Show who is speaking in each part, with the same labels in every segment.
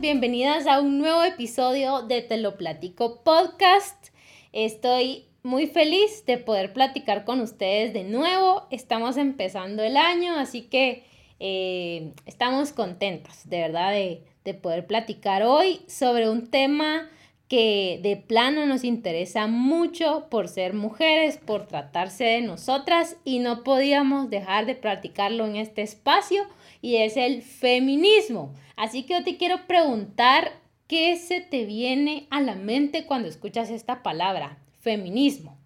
Speaker 1: bienvenidas a un nuevo episodio de Te lo platico podcast. Estoy muy feliz de poder platicar con ustedes de nuevo. Estamos empezando el año, así que eh, estamos contentos de verdad de, de poder platicar hoy sobre un tema que de plano nos interesa mucho por ser mujeres, por tratarse de nosotras y no podíamos dejar de practicarlo en este espacio y es el feminismo. Así que yo te quiero preguntar, ¿qué se te viene a la mente cuando escuchas esta palabra, feminismo?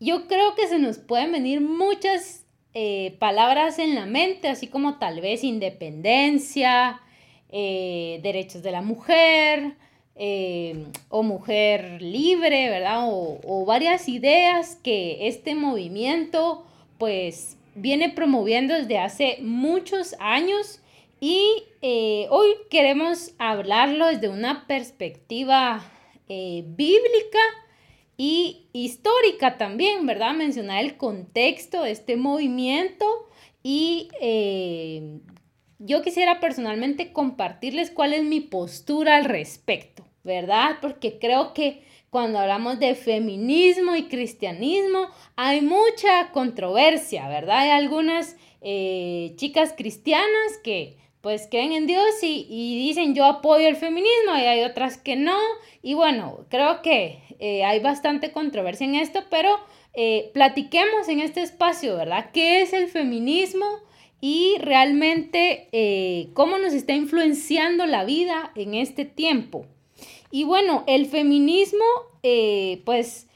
Speaker 1: Yo creo que se nos pueden venir muchas eh, palabras en la mente, así como tal vez independencia, eh, derechos de la mujer, eh, o mujer libre, ¿verdad? O, varias ideas que este movimiento pues viene promoviendo desde hace muchos años y eh, hoy queremos hablarlo desde una perspectiva eh, bíblica y histórica también, ¿verdad? Mencionar el contexto de este movimiento y yo quisiera personalmente compartirles cuál es mi postura al respecto. ¿verdad? Porque creo que cuando hablamos de feminismo y cristianismo hay mucha controversia, ¿verdad? Hay algunas eh, chicas cristianas que pues creen en Dios y, dicen yo apoyo el feminismo y hay otras que no. Y bueno, creo que eh, hay bastante controversia en esto, pero eh, platiquemos en este espacio, ¿verdad? ¿Qué es el feminismo? Y realmente cómo nos está influenciando la vida en este tiempo. Y bueno, el feminismo, eh, pues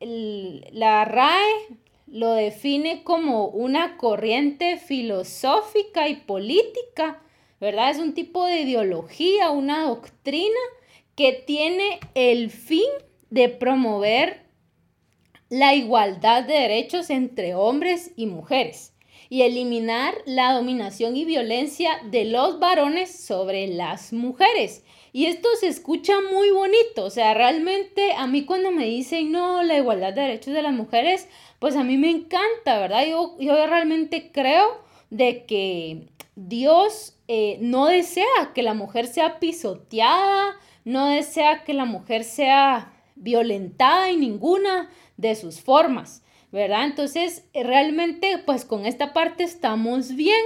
Speaker 1: la RAE lo define como una corriente filosófica y política, ¿verdad? Es un tipo de ideología, una doctrina que tiene el fin de promover la igualdad de derechos entre hombres y mujeres y eliminar la dominación y violencia de los varones sobre las mujeres. Y esto se escucha muy bonito, o sea, realmente a mí cuando me dicen, no, la igualdad de derechos de las mujeres, pues a mí me encanta, ¿verdad? Yo, yo realmente creo de que Dios eh, no desea que la mujer sea pisoteada, no desea que la mujer sea violentada en ninguna de sus formas, ¿verdad? Entonces, realmente, pues con esta parte estamos bien.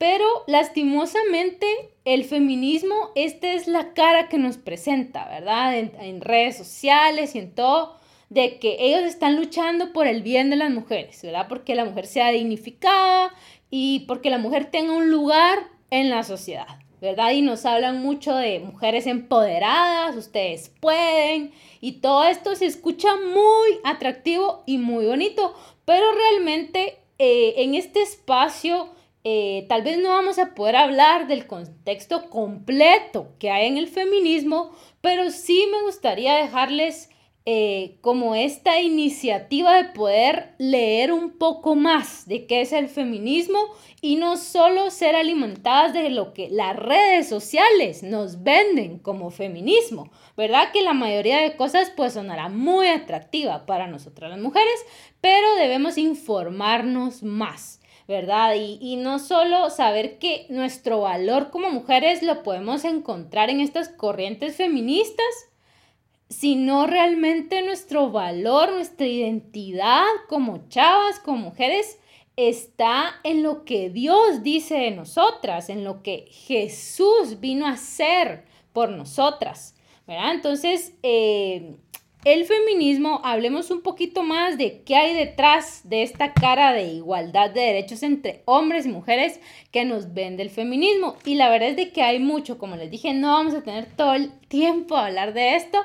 Speaker 1: Pero lastimosamente el feminismo, esta es la cara que nos presenta, ¿verdad? En, redes sociales y en todo, de que ellos están luchando por el bien de las mujeres, ¿verdad? Porque la mujer sea dignificada y porque la mujer tenga un lugar en la sociedad, ¿verdad? Y nos hablan mucho de mujeres empoderadas, ustedes pueden, y todo esto se escucha muy atractivo y muy bonito, pero realmente eh, en este espacio eh, tal vez no vamos a poder hablar del contexto completo que hay en el feminismo, pero sí me gustaría dejarles eh, como esta iniciativa de poder leer un poco más de qué es el feminismo y no solo ser alimentadas de lo que las redes sociales nos venden como feminismo, ¿verdad? Que la mayoría de cosas pues sonará muy atractiva para nosotras las mujeres, pero debemos informarnos más. ¿Verdad? Y, no solo saber que nuestro valor como mujeres lo podemos encontrar en estas corrientes feministas, sino realmente nuestro valor, nuestra identidad como chavas, como mujeres, está en lo que Dios dice de nosotras, en lo que Jesús vino a hacer por nosotras, ¿verdad? Entonces, eh, el feminismo, hablemos un poquito más de qué hay detrás de esta cara de igualdad de derechos entre hombres y mujeres que nos vende el feminismo. Y la verdad es de que hay mucho, como les dije, no vamos a tener todo el tiempo a hablar de esto,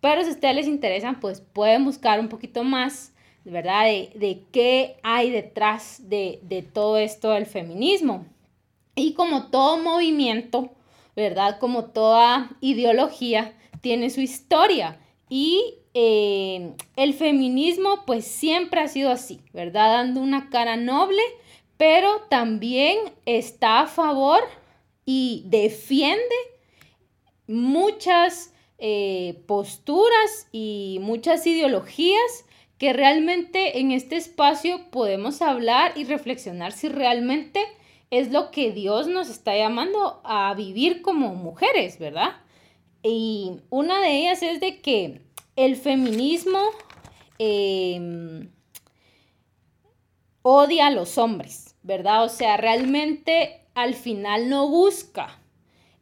Speaker 1: pero si a ustedes les interesan, pues pueden buscar un poquito más, ¿verdad? De, de qué hay detrás de, de todo esto del feminismo. Y como todo movimiento, ¿verdad? Como toda ideología, tiene su historia. Y eh, el feminismo pues siempre ha sido así, ¿verdad? Dando una cara noble, pero también está a favor y defiende muchas eh, posturas y muchas ideologías que realmente en este espacio podemos hablar y reflexionar si realmente es lo que Dios nos está llamando a vivir como mujeres, ¿verdad? Y una de ellas es de que el feminismo em, odia a los hombres, ¿verdad? O sea, realmente al final no busca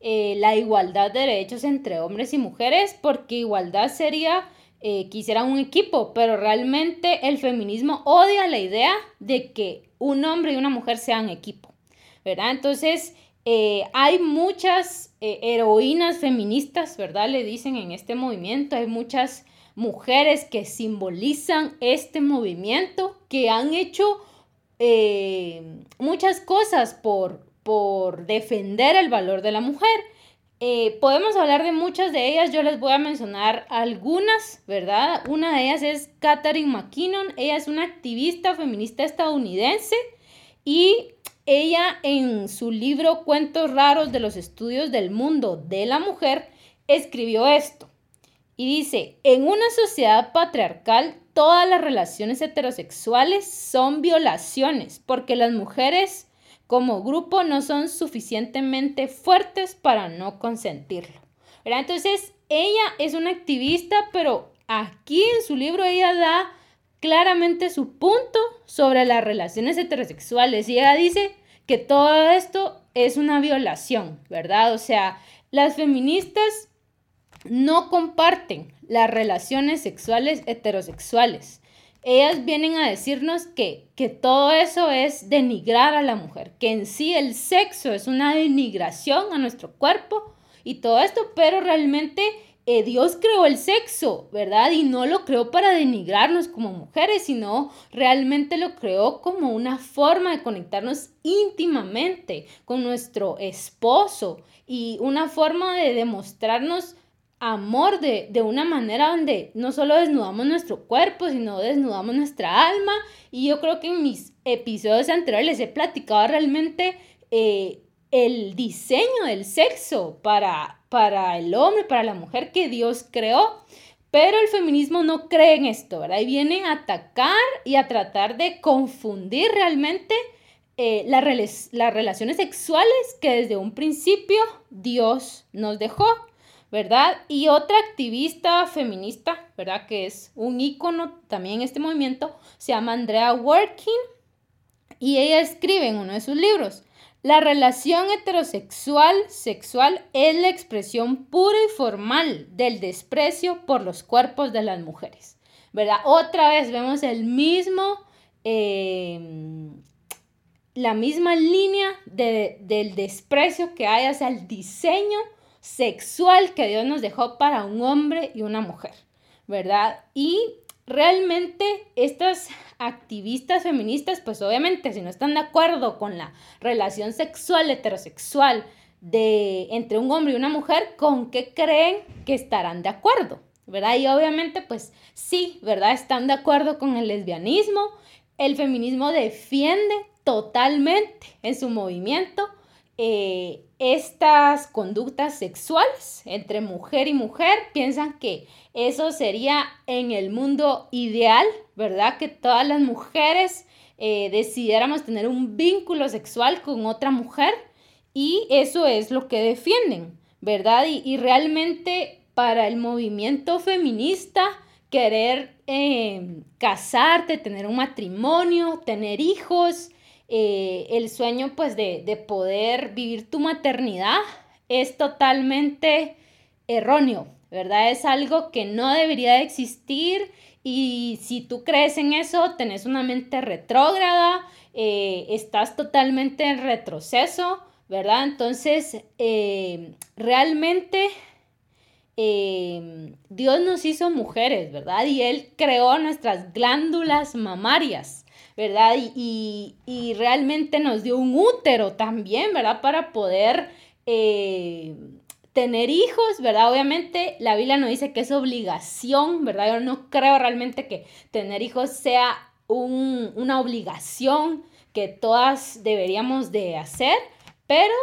Speaker 1: eh, la igualdad de derechos entre hombres y mujeres, porque igualdad sería eh, quisiera un equipo, pero realmente el feminismo odia la idea de que un hombre y una mujer sean equipo, ¿verdad? Entonces, eh, hay muchas heroínas feministas, ¿verdad? Le dicen en este movimiento, hay muchas mujeres que simbolizan este movimiento, que han hecho muchas cosas por, por defender el valor de la mujer. Eh, podemos hablar de muchas de ellas, yo les voy a mencionar algunas, ¿verdad? Una de ellas es Katharine McKinnon, ella es una activista feminista estadounidense y ella en su libro Cuentos raros de los estudios del mundo de la mujer escribió esto y dice, en una sociedad patriarcal todas las relaciones heterosexuales son violaciones porque las mujeres como grupo no son suficientemente fuertes para no consentirlo. Entonces, ella es una activista, pero aquí en su libro ella da claramente su punto sobre las relaciones heterosexuales y ella dice que todo esto es una violación, ¿verdad? O sea, las feministas no comparten las relaciones sexuales heterosexuales ellas vienen a decirnos que, que todo eso es denigrar a la mujer, que en sí el sexo es una denigración a nuestro cuerpo y todo esto, pero realmente eh, Dios creó el sexo, ¿verdad? Y no lo creó para denigrarnos como mujeres, sino realmente lo creó como una forma de conectarnos íntimamente con nuestro esposo y una forma de demostrarnos amor de, una manera donde no solo desnudamos nuestro cuerpo, sino desnudamos nuestra alma. Y yo creo que en mis episodios anteriores les he platicado realmente eh, el diseño del sexo para, para el hombre, para la mujer que Dios creó. Pero el feminismo no cree en esto, ¿verdad? Y viene a atacar y a tratar de confundir realmente eh, las relaciones sexuales que desde un principio Dios nos dejó. ¿verdad? Y otra activista feminista, ¿verdad? Que es un ícono también en este movimiento, se llama Andrea Working y ella escribe en uno de sus libros, la relación heterosexual sexual es la expresión pura y formal del desprecio por los cuerpos de las mujeres, ¿verdad? Otra vez vemos el mismo, em, la misma línea del desprecio que hay hacia el diseño sexual que Dios nos dejó para un hombre y una mujer, ¿verdad? Y realmente estas activistas feministas, pues obviamente si no están de acuerdo con la relación sexual heterosexual de entre un hombre y una mujer, ¿con qué creen que estarán de acuerdo? ¿Verdad? Y obviamente pues sí, ¿verdad? Están de acuerdo con el lesbianismo. El feminismo defiende totalmente en su movimiento eh, estas conductas sexuales entre mujer y mujer, piensan que eso sería en el mundo ideal, ¿verdad? Que todas las mujeres eh, decidiéramos tener un vínculo sexual con otra mujer y eso es lo que defienden, ¿verdad? Y, realmente para el movimiento feminista, querer eh, casarte, tener un matrimonio, tener hijos, eh, el sueño pues de, poder vivir tu maternidad es totalmente erróneo, ¿verdad? Es algo que no debería existir y si tú crees en eso, tenés una mente retrógrada, eh, estás totalmente en retroceso, ¿verdad? Entonces, eh, realmente Dios nos hizo mujeres, ¿verdad? Y Él creó nuestras glándulas mamarias. ¿Verdad? Y, realmente nos dio un útero también, ¿verdad? Para poder eh, tener hijos, ¿verdad? Obviamente la Biblia no dice que es obligación, ¿verdad? Yo no creo realmente que tener hijos sea una obligación que todas deberíamos de hacer, pero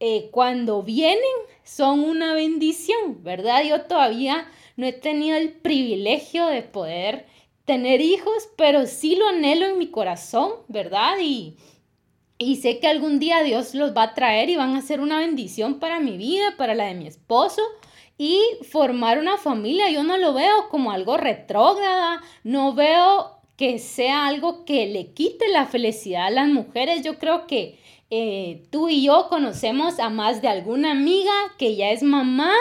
Speaker 1: eh, cuando vienen son una bendición, ¿verdad? Yo todavía no he tenido el privilegio de poder tener hijos, pero sí lo anhelo en mi corazón, ¿verdad? Y, y sé que algún día Dios los va a traer y van a ser una bendición para mi vida, para la de mi esposo. Y formar una familia, yo no lo veo como algo retrógrada, no veo que sea algo que le quite la felicidad a las mujeres. Yo creo que eh, tú y yo conocemos a más de alguna amiga que ya es mamá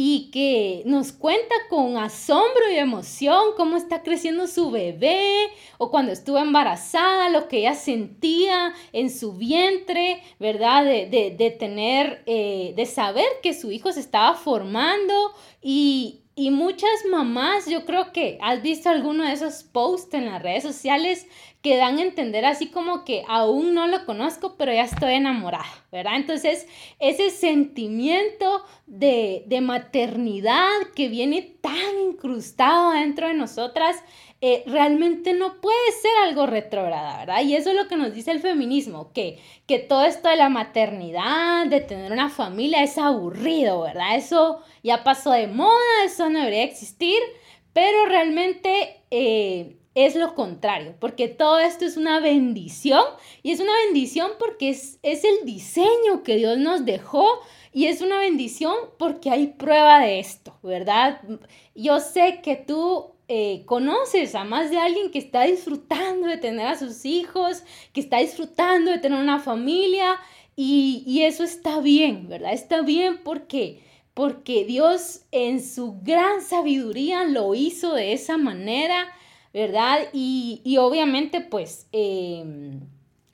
Speaker 1: y que nos cuenta con asombro y emoción cómo está creciendo su bebé o cuando estuvo embarazada, lo que ella sentía en su vientre, ¿verdad? De, tener, eh, de saber que su hijo se estaba formando y, y muchas mamás, yo creo que has visto alguno de esos posts en las redes sociales que dan a entender así como que aún no lo conozco, pero ya estoy enamorada, ¿verdad? Entonces, ese sentimiento de, de maternidad que viene tan incrustado dentro de nosotras, eh, realmente no puede ser algo retrógrada, ¿verdad? Y eso es lo que nos dice el feminismo, que, que todo esto de la maternidad, de tener una familia, es aburrido, ¿verdad? Eso ya pasó de moda, eso no debería existir, pero realmente eh, es lo contrario, porque todo esto es una bendición y es una bendición porque es, es el diseño que Dios nos dejó y es una bendición porque hay prueba de esto, ¿verdad? Yo sé que tú eh, conoces a más de alguien que está disfrutando de tener a sus hijos, que está disfrutando de tener una familia y, eso está bien, ¿verdad? Está bien porque, porque Dios en su gran sabiduría lo hizo de esa manera, ¿verdad? Y, obviamente pues em,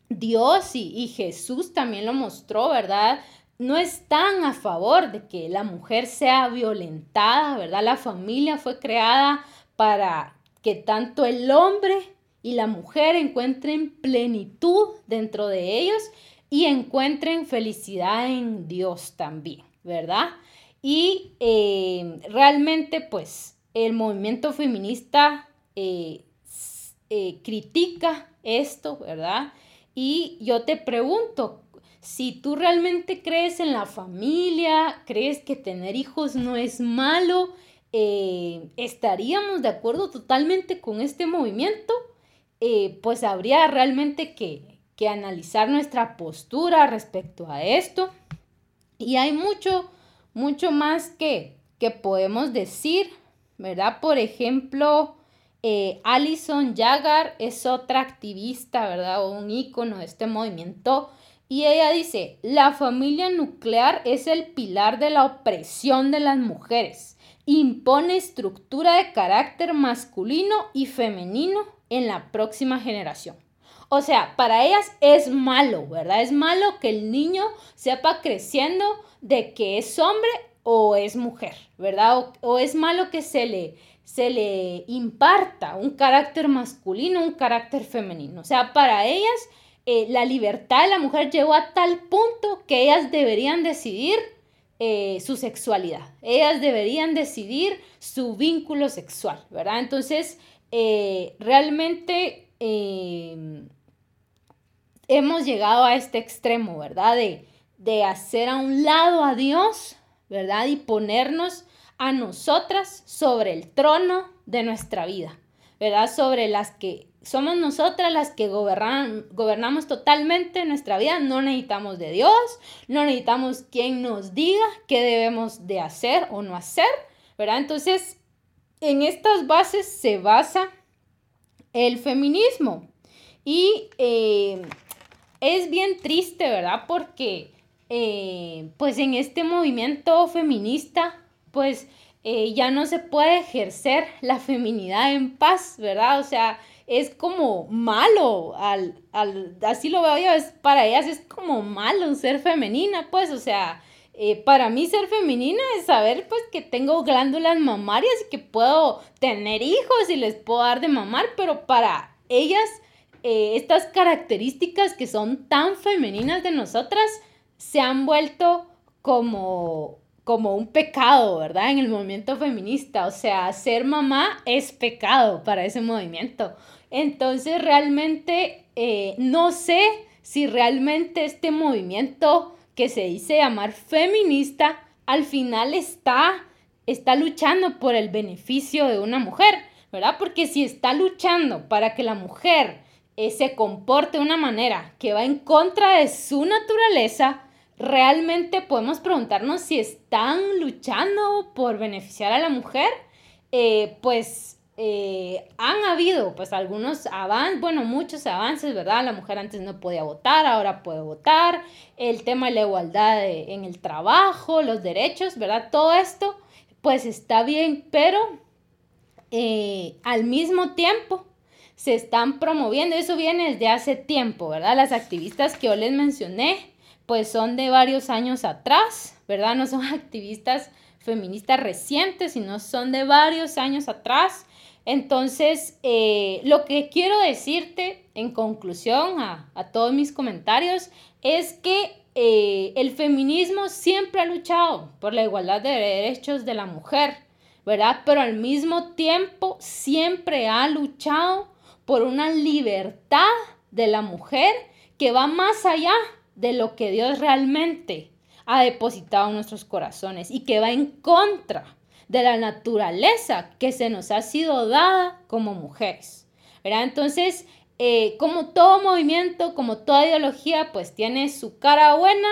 Speaker 1: Dios y, y Jesús también lo mostró, ¿verdad? no están a favor de que la mujer sea violentada, ¿verdad? La familia fue creada para que tanto el hombre y la mujer encuentren plenitud dentro de ellos y encuentren felicidad en Dios también, ¿verdad? Y eh, realmente pues el movimiento feminista eh, eh, critica esto, ¿verdad? Y yo te pregunto, si tú realmente crees en la familia, crees que tener hijos no es malo, eh, estaríamos de acuerdo totalmente con este movimiento, pues habría realmente que, que analizar nuestra postura respecto a esto. Y hay mucho, mucho más que, que podemos decir, ¿verdad? Por ejemplo, eh, Alison Jagger es otra activista, ¿verdad? O un ícono de este movimiento. Y ella dice, la familia nuclear es el pilar de la opresión de las mujeres impone estructura de carácter masculino y femenino en la próxima generación. O sea, para ellas es malo, ¿verdad? Es malo que el niño sepa creciendo de que es hombre o es mujer, ¿verdad? O, es malo que se le, se le imparta un carácter masculino, un carácter femenino. O sea, para ellas eh, la libertad de la mujer llegó a tal punto que ellas deberían decidir eh, su sexualidad. Ellas deberían decidir su vínculo sexual, ¿verdad? Entonces, eh, realmente hemos llegado a este extremo, ¿verdad? De, de hacer a un lado a Dios, ¿verdad? Y ponernos a nosotras sobre el trono de nuestra vida, ¿verdad? Sobre las que somos nosotras las que gobernamos totalmente nuestra vida. No necesitamos de Dios, no necesitamos quien nos diga qué debemos de hacer o no hacer, ¿verdad? Entonces, en estas bases se basa el feminismo. Y eh, es bien triste, ¿verdad? Porque, eh, pues en este movimiento feminista, pues eh, ya no se puede ejercer la feminidad en paz, ¿verdad? O sea, es como malo, al, al, así lo veo yo, es, para ellas es como malo ser femenina, pues, o sea, eh, para mí ser femenina es saber pues que tengo glándulas mamarias y que puedo tener hijos y les puedo dar de mamar, pero para ellas eh, estas características que son tan femeninas de nosotras se han vuelto como como un pecado, ¿verdad? En el movimiento feminista, o sea, ser mamá es pecado para ese movimiento. Entonces, realmente eh, no sé si realmente este movimiento que se dice llamar feminista, al final está, está luchando por el beneficio de una mujer, ¿verdad? Porque si está luchando para que la mujer eh, se comporte de una manera que va en contra de su naturaleza, realmente podemos preguntarnos si están luchando por beneficiar a la mujer. Eh, pues eh, han habido pues algunos avances, bueno, muchos avances, ¿verdad? La mujer antes no podía votar, ahora puede votar, el tema de la igualdad en el trabajo, los derechos, ¿verdad? Todo esto pues está bien, pero eh, al mismo tiempo se están promoviendo, eso viene desde hace tiempo, ¿verdad? Las activistas que yo les mencioné pues son de varios años atrás, ¿verdad? No son activistas feministas recientes, sino son de varios años atrás entonces, eh, lo que quiero decirte en conclusión a, todos mis comentarios es que eh, el feminismo siempre ha luchado por la igualdad de derechos de la mujer, ¿verdad? Pero al mismo tiempo siempre ha luchado por una libertad de la mujer que va más allá de lo que Dios realmente ha depositado en nuestros corazones y que va en contra de la naturaleza que se nos ha sido dada como mujeres. ¿verdad? Entonces, eh, como todo movimiento, como toda ideología, pues tiene su cara buena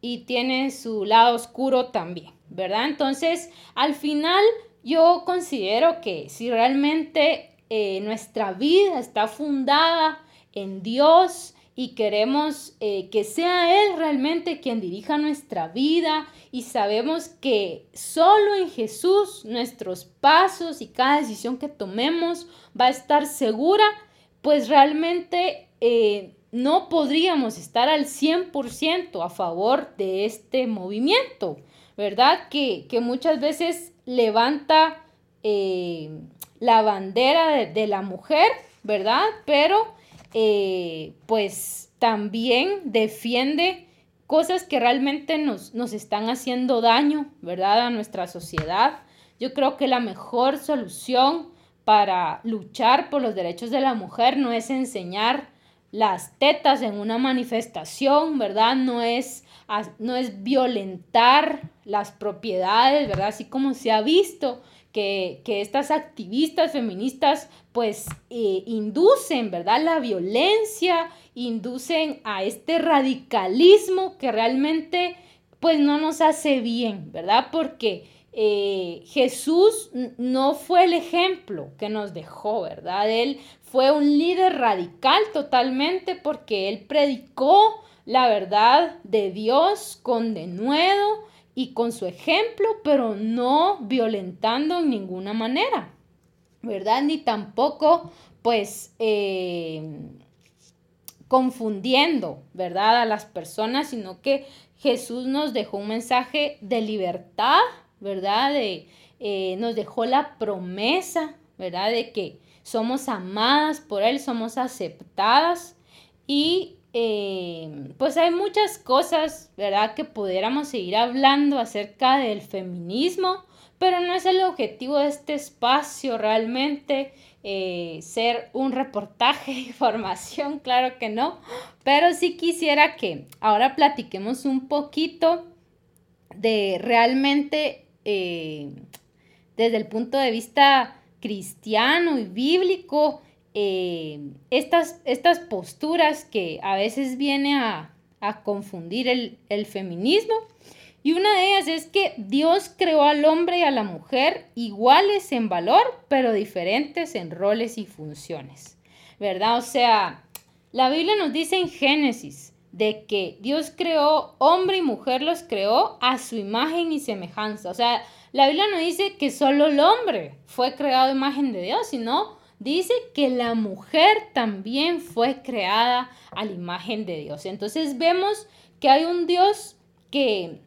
Speaker 1: y tiene su lado oscuro también, ¿verdad? Entonces, al final, yo considero que si realmente eh, nuestra vida está fundada en Dios, y queremos eh, que sea Él realmente quien dirija nuestra vida y sabemos que solo en Jesús nuestros pasos y cada decisión que tomemos va a estar segura, pues realmente eh, no podríamos estar al 100% a favor de este movimiento, ¿verdad? Que, muchas veces levanta eh, la bandera de, de la mujer, ¿verdad? Pero eh, pues también defiende cosas que realmente nos, nos están haciendo daño, ¿verdad? A nuestra sociedad. Yo creo que la mejor solución para luchar por los derechos de la mujer no es enseñar las tetas en una manifestación, ¿verdad? No es, no es violentar las propiedades, ¿verdad? Así como se ha visto que, estas activistas feministas pues eh, inducen, ¿verdad? La violencia, inducen a este radicalismo que realmente pues no nos hace bien, ¿verdad? Porque eh, Jesús no fue el ejemplo que nos dejó, ¿verdad? Él fue un líder radical totalmente porque él predicó la verdad de Dios con denuedo y con su ejemplo, pero no violentando en ninguna manera, ¿verdad? Ni tampoco, pues, eh, confundiendo, ¿verdad? A las personas, sino que Jesús nos dejó un mensaje de libertad, ¿verdad? De, eh, nos dejó la promesa, ¿verdad? De que somos amadas por Él, somos aceptadas y eh, pues hay muchas cosas, ¿verdad? Que pudiéramos seguir hablando acerca del feminismo, pero no es el objetivo de este espacio realmente eh, ser un reportaje de información, claro que no, pero sí quisiera que ahora platiquemos un poquito de realmente eh, desde el punto de vista cristiano y bíblico, eh, estas, estas posturas que a veces viene a, confundir el, el, feminismo. Y una de ellas es que Dios creó al hombre y a la mujer iguales en valor, pero diferentes en roles y funciones. ¿Verdad? O sea, la Biblia nos dice en Génesis de que Dios creó hombre y mujer los creó a su imagen y semejanza. O sea, la Biblia no dice que solo el hombre fue creado a imagen de Dios, sino dice que la mujer también fue creada a la imagen de Dios. Entonces vemos que hay un Dios que,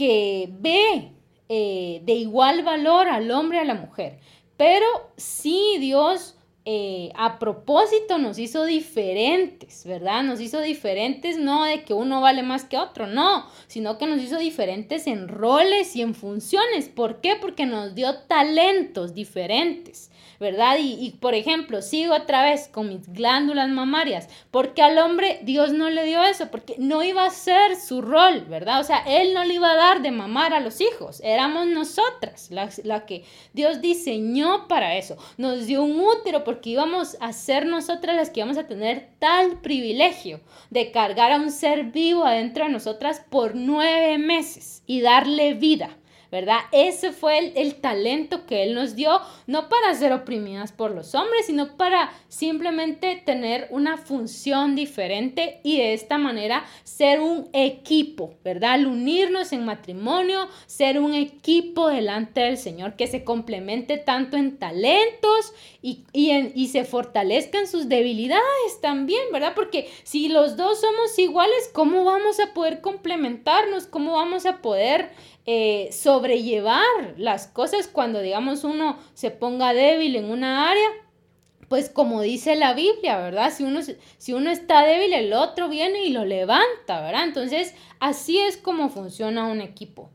Speaker 1: que ve eh, de igual valor al hombre y a la mujer. Pero sí Dios eh, a propósito nos hizo diferentes, ¿verdad? Nos hizo diferentes no de que uno vale más que otro, no, sino que nos hizo diferentes en roles y en funciones. ¿Por qué? Porque nos dio talentos diferentes. ¿Verdad? Y, por ejemplo, sigo otra vez con mis glándulas mamarias, porque al hombre Dios no le dio eso, porque no iba a ser su rol, ¿verdad? O sea, Él no le iba a dar de mamar a los hijos, éramos nosotras la, la que Dios diseñó para eso. Nos dio un útero porque íbamos a ser nosotras las que íbamos a tener tal privilegio de cargar a un ser vivo adentro de nosotras por nueve meses y darle vida. ¿Verdad? Ese fue el, talento que Él nos dio, no para ser oprimidas por los hombres, sino para simplemente tener una función diferente y de esta manera ser un equipo, ¿verdad? Al unirnos en matrimonio, ser un equipo delante del Señor que se complemente tanto en talentos y, en, y se fortalezca en sus debilidades también, ¿verdad? Porque si los dos somos iguales, ¿cómo vamos a poder complementarnos? ¿Cómo vamos a poder eh, sobrellevar las cosas cuando, digamos, uno se ponga débil en una área, pues como dice la Biblia, ¿verdad? Si uno, si uno está débil, el otro viene y lo levanta, ¿verdad? Entonces, así es como funciona un equipo.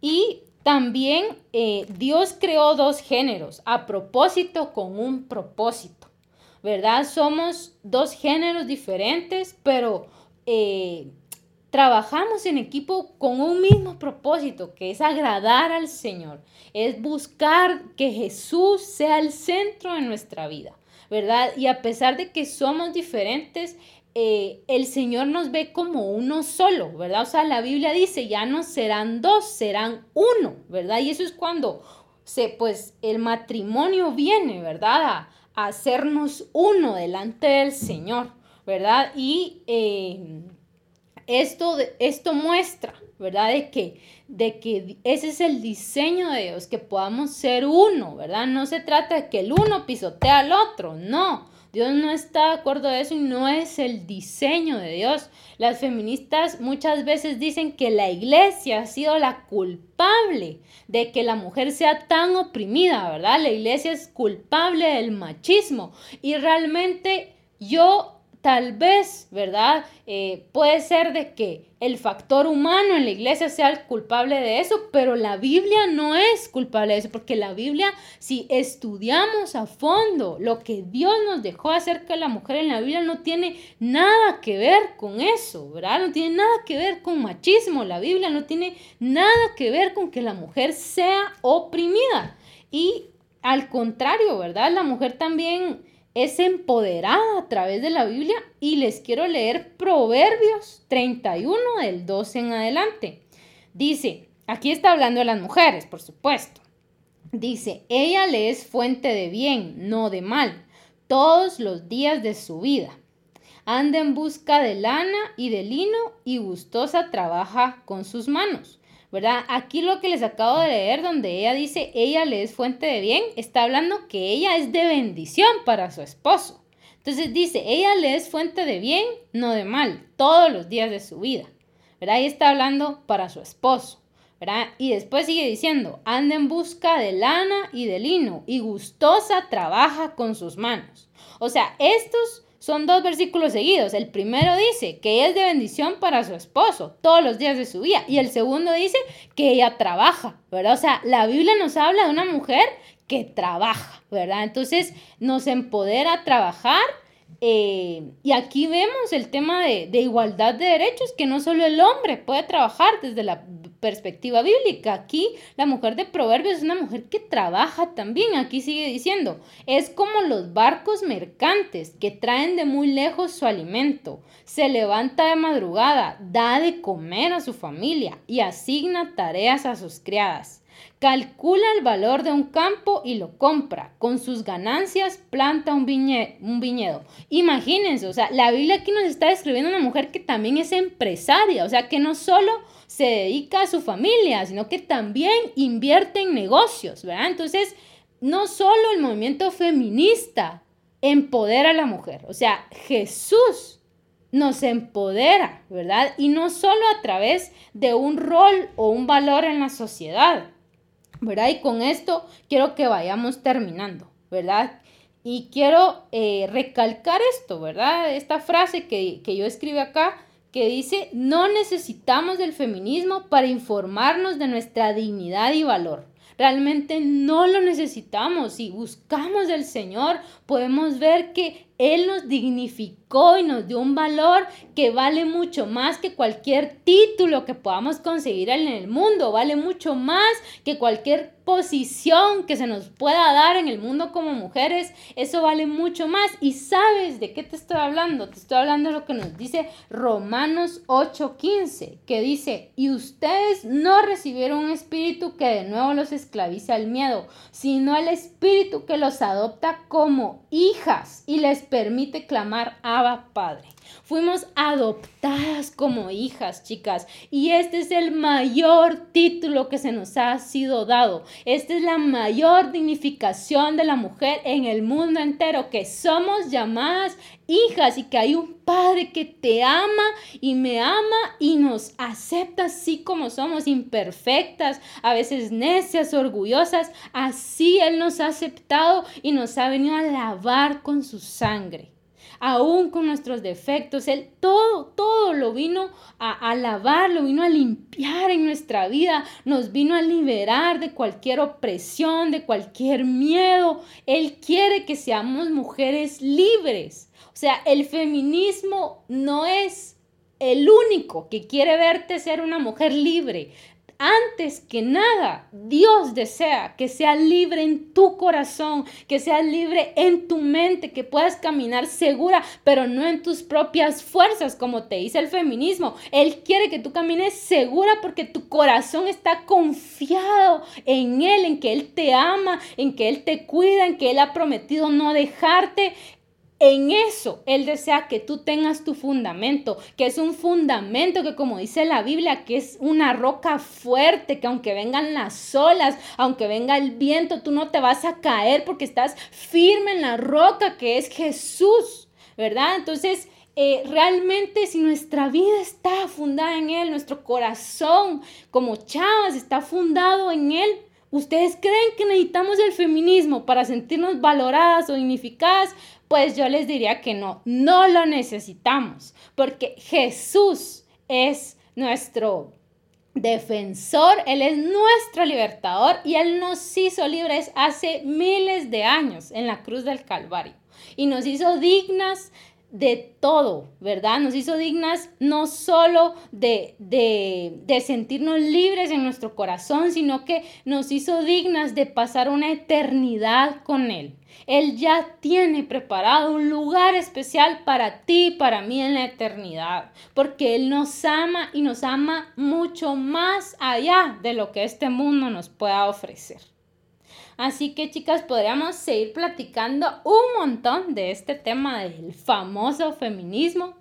Speaker 1: Y también eh, Dios creó dos géneros a propósito con un propósito, ¿verdad? Somos dos géneros diferentes, pero eh, trabajamos en equipo con un mismo propósito, que es agradar al Señor, es buscar que Jesús sea el centro de nuestra vida, ¿verdad? Y a pesar de que somos diferentes, eh, el Señor nos ve como uno solo, ¿verdad? O sea, la Biblia dice, ya no serán dos, serán uno, ¿verdad? Y eso es cuando se, pues, el matrimonio viene, ¿verdad? A, hacernos uno delante del Señor, ¿verdad? Y... Eh, esto, esto muestra, ¿verdad? De que, de que ese es el diseño de Dios, que podamos ser uno, ¿verdad? No se trata de que el uno pisotea al otro, no. Dios no está de acuerdo de eso y no es el diseño de Dios. Las feministas muchas veces dicen que la iglesia ha sido la culpable de que la mujer sea tan oprimida, ¿verdad? La iglesia es culpable del machismo y realmente yo Tal vez, ¿verdad? Eh, puede ser de que el factor humano en la iglesia sea el culpable de eso, pero la Biblia no es culpable de eso, porque la Biblia, si estudiamos a fondo lo que Dios nos dejó acerca de la mujer en la Biblia, no tiene nada que ver con eso, ¿verdad? No tiene nada que ver con machismo, la Biblia no tiene nada que ver con que la mujer sea oprimida. Y al contrario, ¿verdad? La mujer también es empoderada a través de la Biblia y les quiero leer Proverbios 31 del 12 en adelante. Dice, aquí está hablando de las mujeres, por supuesto. Dice, ella le es fuente de bien, no de mal, todos los días de su vida. Anda en busca de lana y de lino y gustosa trabaja con sus manos. ¿Verdad? Aquí lo que les acabo de leer, donde ella dice, ella le es fuente de bien, está hablando que ella es de bendición para su esposo. Entonces dice, ella le es fuente de bien, no de mal, todos los días de su vida, ¿verdad? Ahí está hablando para su esposo, ¿verdad? Y después sigue diciendo, anda en busca de lana y de lino, y gustosa trabaja con sus manos. O sea, estos son dos versículos seguidos. El primero dice que es de bendición para su esposo todos los días de su vida. Y el segundo dice que ella trabaja, ¿verdad? O sea, la Biblia nos habla de una mujer que trabaja, ¿verdad? Entonces nos empodera a trabajar. Eh, y aquí vemos el tema de, de igualdad de derechos, que no solo el hombre puede trabajar desde la perspectiva bíblica. Aquí la mujer de Proverbios es una mujer que trabaja también. Aquí sigue diciendo, es como los barcos mercantes que traen de muy lejos su alimento. Se levanta de madrugada, da de comer a su familia y asigna tareas a sus criadas. Calcula el valor de un campo y lo compra. Con sus ganancias planta un, un viñedo. Imagínense, o sea, la Biblia aquí nos está describiendo una mujer que también es empresaria, o sea, que no solo se dedica a su familia, sino que también invierte en negocios, ¿verdad? Entonces, no solo el movimiento feminista empodera a la mujer, o sea, Jesús nos empodera, ¿verdad? Y no solo a través de un rol o un valor en la sociedad, ¿verdad? Y con esto quiero que vayamos terminando, ¿verdad? Y quiero eh, recalcar esto, ¿verdad? Esta frase que, que yo escribí acá, que dice, no necesitamos del feminismo para informarnos de nuestra dignidad y valor. Realmente no lo necesitamos. Si buscamos del Señor, podemos ver que Él nos dignificó y nos dio un valor que vale mucho más que cualquier título que podamos conseguir en el mundo, vale mucho más que cualquier posición que se nos pueda dar en el mundo como mujeres, eso vale mucho más. ¿Y sabes de qué te estoy hablando? Te estoy hablando de lo que nos dice Romanos 8:15, que dice, y ustedes no recibieron un espíritu que de nuevo los esclaviza al miedo, sino el espíritu que los adopta como hijas y les permite clamar Abba Padre. Fuimos adoptadas como hijas, chicas. Y este es el mayor título que se nos ha sido dado. Esta es la mayor dignificación de la mujer en el mundo entero, que somos llamadas hijas y que hay un Padre que te ama y me ama y nos acepta así como somos, imperfectas, a veces necias, orgullosas. Así Él nos ha aceptado y nos ha venido a lavar con su sangre aún con nuestros defectos. Él todo, todo lo vino a, lavar, lo vino a limpiar en nuestra vida, nos vino a liberar de cualquier opresión, de cualquier miedo. Él quiere que seamos mujeres libres. O sea, el feminismo no es el único que quiere verte ser una mujer libre antes que nada, Dios desea que seas libre en tu corazón, que seas libre en tu mente, que puedas caminar segura, pero no en tus propias fuerzas, como te dice el feminismo. Él quiere que tú camines segura porque tu corazón está confiado en Él, en que Él te ama, en que Él te cuida, en que Él ha prometido no dejarte. En eso Él desea que tú tengas tu fundamento, que es un fundamento que como dice la Biblia, que es una roca fuerte, que aunque vengan las olas, aunque venga el viento, tú no te vas a caer porque estás firme en la roca que es Jesús, ¿verdad? Entonces, eh, realmente si nuestra vida está fundada en Él, nuestro corazón como chavas está fundado en Él, ¿Ustedes creen que necesitamos el feminismo para sentirnos valoradas o dignificadas? Pues yo les diría que no, no lo necesitamos, porque Jesús es nuestro defensor, Él es nuestro libertador y Él nos hizo libres hace miles de años en la cruz del Calvario. Y nos hizo dignas de todo, ¿verdad? Nos hizo dignas no solo de, de, sentirnos libres en nuestro corazón, sino que nos hizo dignas de pasar una eternidad con Él. Él ya tiene preparado un lugar especial para ti y para mí en la eternidad, porque Él nos ama y nos ama mucho más allá de lo que este mundo nos pueda ofrecer. Así que chicas, podríamos seguir platicando un montón de este tema del famoso feminismo,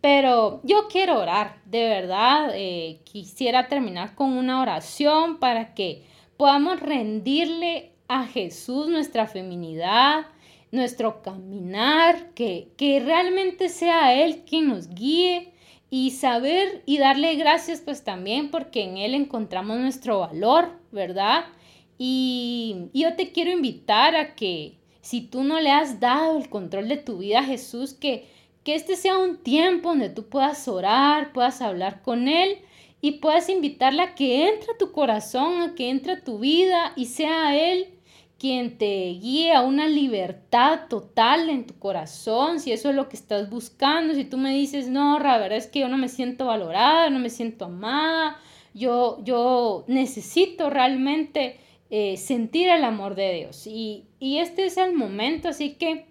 Speaker 1: pero yo quiero orar, de verdad, eh, quisiera terminar con una oración para que podamos rendirle a Jesús nuestra feminidad, nuestro caminar, que, que realmente sea Él quien nos guíe y saber y darle gracias pues también porque en Él encontramos nuestro valor, ¿verdad? Y yo te quiero invitar a que si tú no le has dado el control de tu vida a Jesús, que, que este sea un tiempo donde tú puedas orar, puedas hablar con Él y puedas invitarle a que entre a tu corazón, a que entre a tu vida y sea Él quien te guíe a una libertad total en tu corazón, si eso es lo que estás buscando, si tú me dices, no, la verdad es que yo no me siento valorada, no me siento amada, yo, yo necesito realmente eh, sentir el amor de Dios. Y, y este es el momento, así que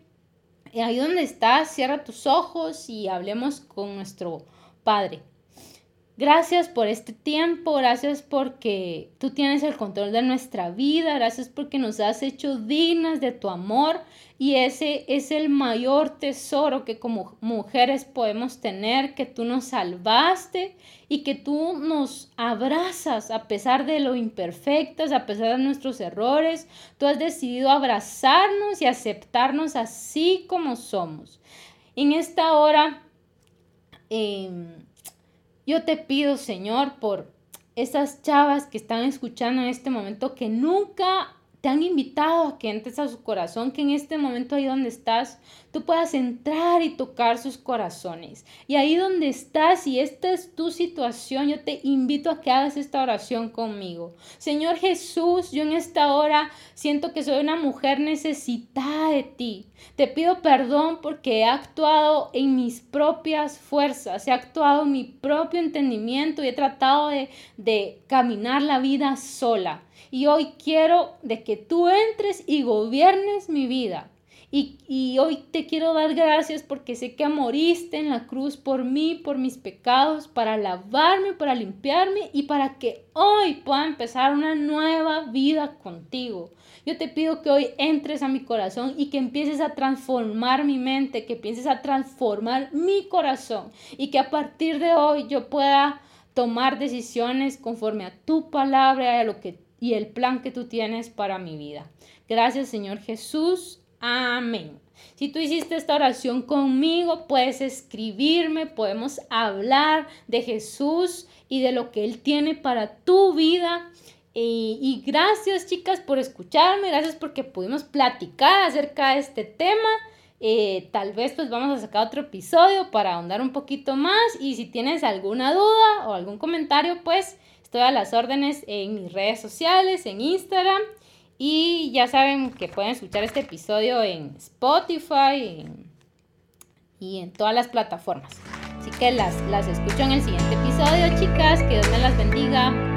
Speaker 1: ahí donde estás, cierra tus ojos y hablemos con nuestro Padre. Gracias por este tiempo, gracias porque tú tienes el control de nuestra vida, gracias porque nos has hecho dignas de tu amor y ese es el mayor tesoro que como mujeres podemos tener, que tú nos salvaste y que tú nos abrazas a pesar de lo imperfectas, a pesar de nuestros errores. Tú has decidido abrazarnos y aceptarnos así como somos. En esta hora... Eh, yo te pido, Señor, por esas chavas que están escuchando en este momento que nunca te han invitado a que entres a su corazón, que en este momento ahí donde estás, tú puedas entrar y tocar sus corazones. Y ahí donde estás, si esta es tu situación, yo te invito a que hagas esta oración conmigo. Señor Jesús, yo en esta hora siento que soy una mujer necesitada de ti. Te pido perdón porque he actuado en mis propias fuerzas, he actuado en mi propio entendimiento y he tratado de, de caminar la vida sola. Y hoy quiero de que tú entres y gobiernes mi vida. Y, hoy te quiero dar gracias porque sé que moriste en la cruz por mí, por mis pecados, para lavarme, para limpiarme y para que hoy pueda empezar una nueva vida contigo. Yo te pido que hoy entres a mi corazón y que empieces a transformar mi mente, que empieces a transformar mi corazón y que a partir de hoy yo pueda tomar decisiones conforme a tu palabra y, a lo que, y el plan que tú tienes para mi vida. Gracias Señor Jesús. Amén. Si tú hiciste esta oración conmigo, puedes escribirme, podemos hablar de Jesús y de lo que Él tiene para tu vida. Y, gracias chicas por escucharme, gracias porque pudimos platicar acerca de este tema. Eh, tal vez pues vamos a sacar otro episodio para ahondar un poquito más y si tienes alguna duda o algún comentario pues estoy a las órdenes en mis redes sociales, en Instagram y ya saben que pueden escuchar este episodio en Spotify y en todas las plataformas. Así que las, las escucho en el siguiente episodio, chicas. Que Dios me las bendiga.